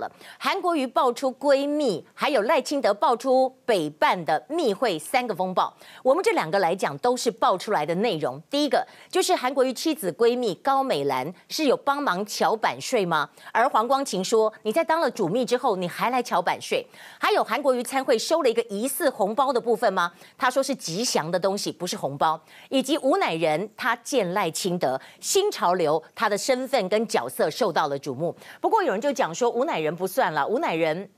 了，韩国瑜爆出闺蜜，还有赖清德爆出北办的密会三个风暴。我们这两个来讲都是爆出来的内容。第一个就是韩国瑜妻子闺蜜高美兰是有帮忙桥版税吗？而黄光芹说你在当了主秘之后，你还来桥版税？还有韩国瑜参会收了一个疑似红包的部分吗？他说是吉祥的东西，不是红包。以及吴乃仁他见赖清德，新潮流他的身份跟角色受到了瞩目。不过有人就讲说吴乃。人不算了，吴乃人，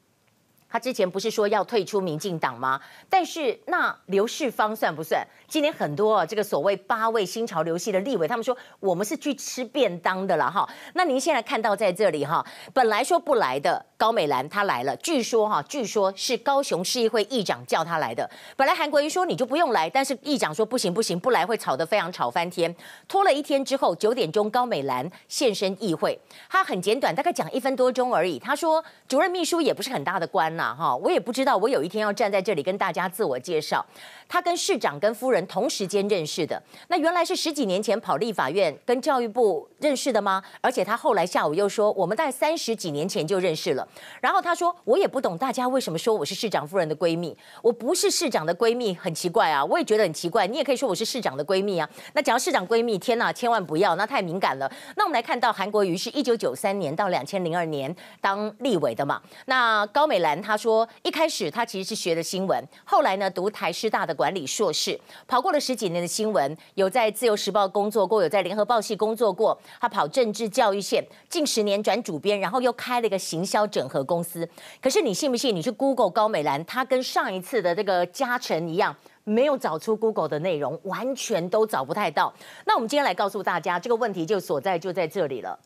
他之前不是说要退出民进党吗？但是那刘世芳算不算？今天很多啊，这个所谓八位新潮流系的立委，他们说我们是去吃便当的了哈。那您现在看到在这里哈，本来说不来的高美兰她来了，据说哈，据说是高雄市议会议长叫她来的。本来韩国瑜说你就不用来，但是议长说不行不行，不来会吵得非常吵翻天。拖了一天之后，九点钟高美兰现身议会，她很简短，大概讲一分多钟而已。她说主任秘书也不是很大的官呐哈，我也不知道我有一天要站在这里跟大家自我介绍。他跟市长跟夫人。同时间认识的，那原来是十几年前跑立法院跟教育部认识的吗？而且他后来下午又说，我们在三十几年前就认识了。然后他说，我也不懂大家为什么说我是市长夫人的闺蜜，我不是市长的闺蜜，很奇怪啊，我也觉得很奇怪。你也可以说我是市长的闺蜜啊。那讲到市长闺蜜，天哪，千万不要，那太敏感了。那我们来看到韩国瑜是一九九三年到两千零二年当立委的嘛。那高美兰他说，一开始他其实是学的新闻，后来呢读台师大的管理硕士。跑过了十几年的新闻，有在自由时报工作过，有在联合报系工作过。他跑政治教育线，近十年转主编，然后又开了一个行销整合公司。可是你信不信？你去 Google 高美兰，她跟上一次的这个嘉诚一样，没有找出 Google 的内容，完全都找不太到。那我们今天来告诉大家，这个问题就所在就在这里了。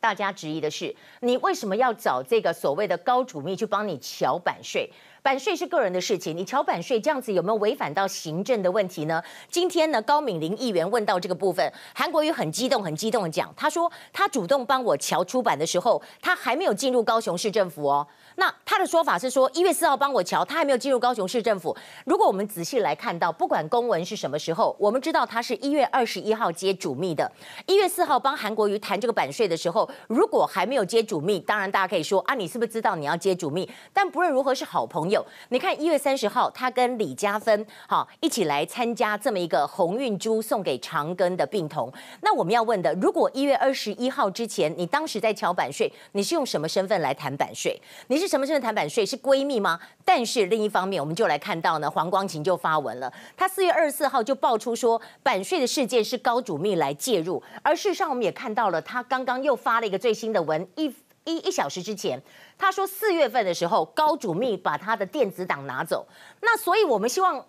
大家质疑的是，你为什么要找这个所谓的高主秘去帮你桥版税？版税是个人的事情，你乔版税这样子有没有违反到行政的问题呢？今天呢，高敏玲议员问到这个部分，韩国瑜很激动，很激动的讲，他说他主动帮我乔出版的时候，他还没有进入高雄市政府哦。那他的说法是说，一月四号帮我乔，他还没有进入高雄市政府。如果我们仔细来看到，不管公文是什么时候，我们知道他是一月二十一号接主秘的。一月四号帮韩国瑜谈这个版税的时候，如果还没有接主秘，当然大家可以说啊，你是不是知道你要接主秘？但不论如何是好朋友。有，你看一月三十号，他跟李嘉芬好一起来参加这么一个鸿运珠送给长庚的病童。那我们要问的，如果一月二十一号之前，你当时在乔版税，你是用什么身份来谈版税？你是什么身份谈版税？是闺蜜吗？但是另一方面，我们就来看到呢，黄光芹就发文了，他四月二十四号就爆出说版税的事件是高主秘来介入，而事实上我们也看到了，他刚刚又发了一个最新的文一。一一小时之前，他说四月份的时候，高主秘把他的电子档拿走。那所以，我们希望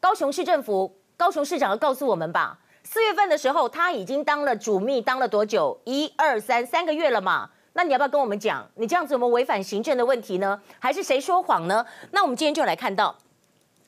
高雄市政府、高雄市长要告诉我们吧，四月份的时候他已经当了主秘，当了多久？一二三，三个月了嘛？那你要不要跟我们讲？你这样子有没有违反行政的问题呢？还是谁说谎呢？那我们今天就来看到。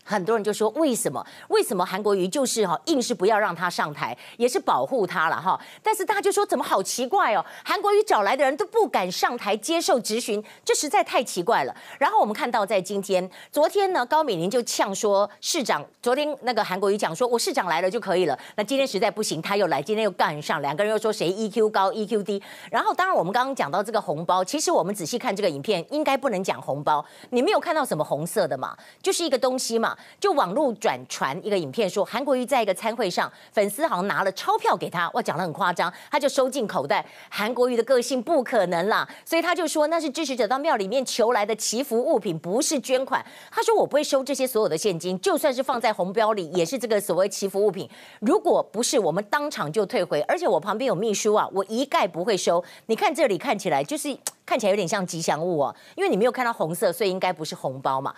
很多人就说，为什么？为什么韩国瑜就是哈硬是不要让他上台，也是保护他了哈？但是大家就说怎么好奇怪哦？韩国瑜找来的人都不敢上台接受质询，这实在太奇怪了。然后我们看到在今天、昨天呢，高美玲就呛说市长，昨天那个韩国瑜讲说我市长来了就可以了，那今天实在不行，他又来，今天又干上，两个人又说谁 EQ 高 EQ 低。然后当然我们刚刚讲到这个红包，其实我们仔细看这个影片，应该不能讲红包，你没有看到什么红色的嘛？就是一个东西嘛。就网络转传一个影片，说韩国瑜在一个餐会上，粉丝好像拿了钞票给他，哇，讲得很夸张，他就收进口袋。韩国瑜的个性不可能啦，所以他就说那是支持者到庙里面求来的祈福物品，不是捐款。他说我不会收这些所有的现金，就算是放在红标里，也是这个所谓祈福物品。如果不是，我们当场就退回。而且我旁边有秘书啊，我一概不会收。你看这里看起来就是看起来有点像吉祥物哦，因为你没有看到红色，所以应该不是红包嘛。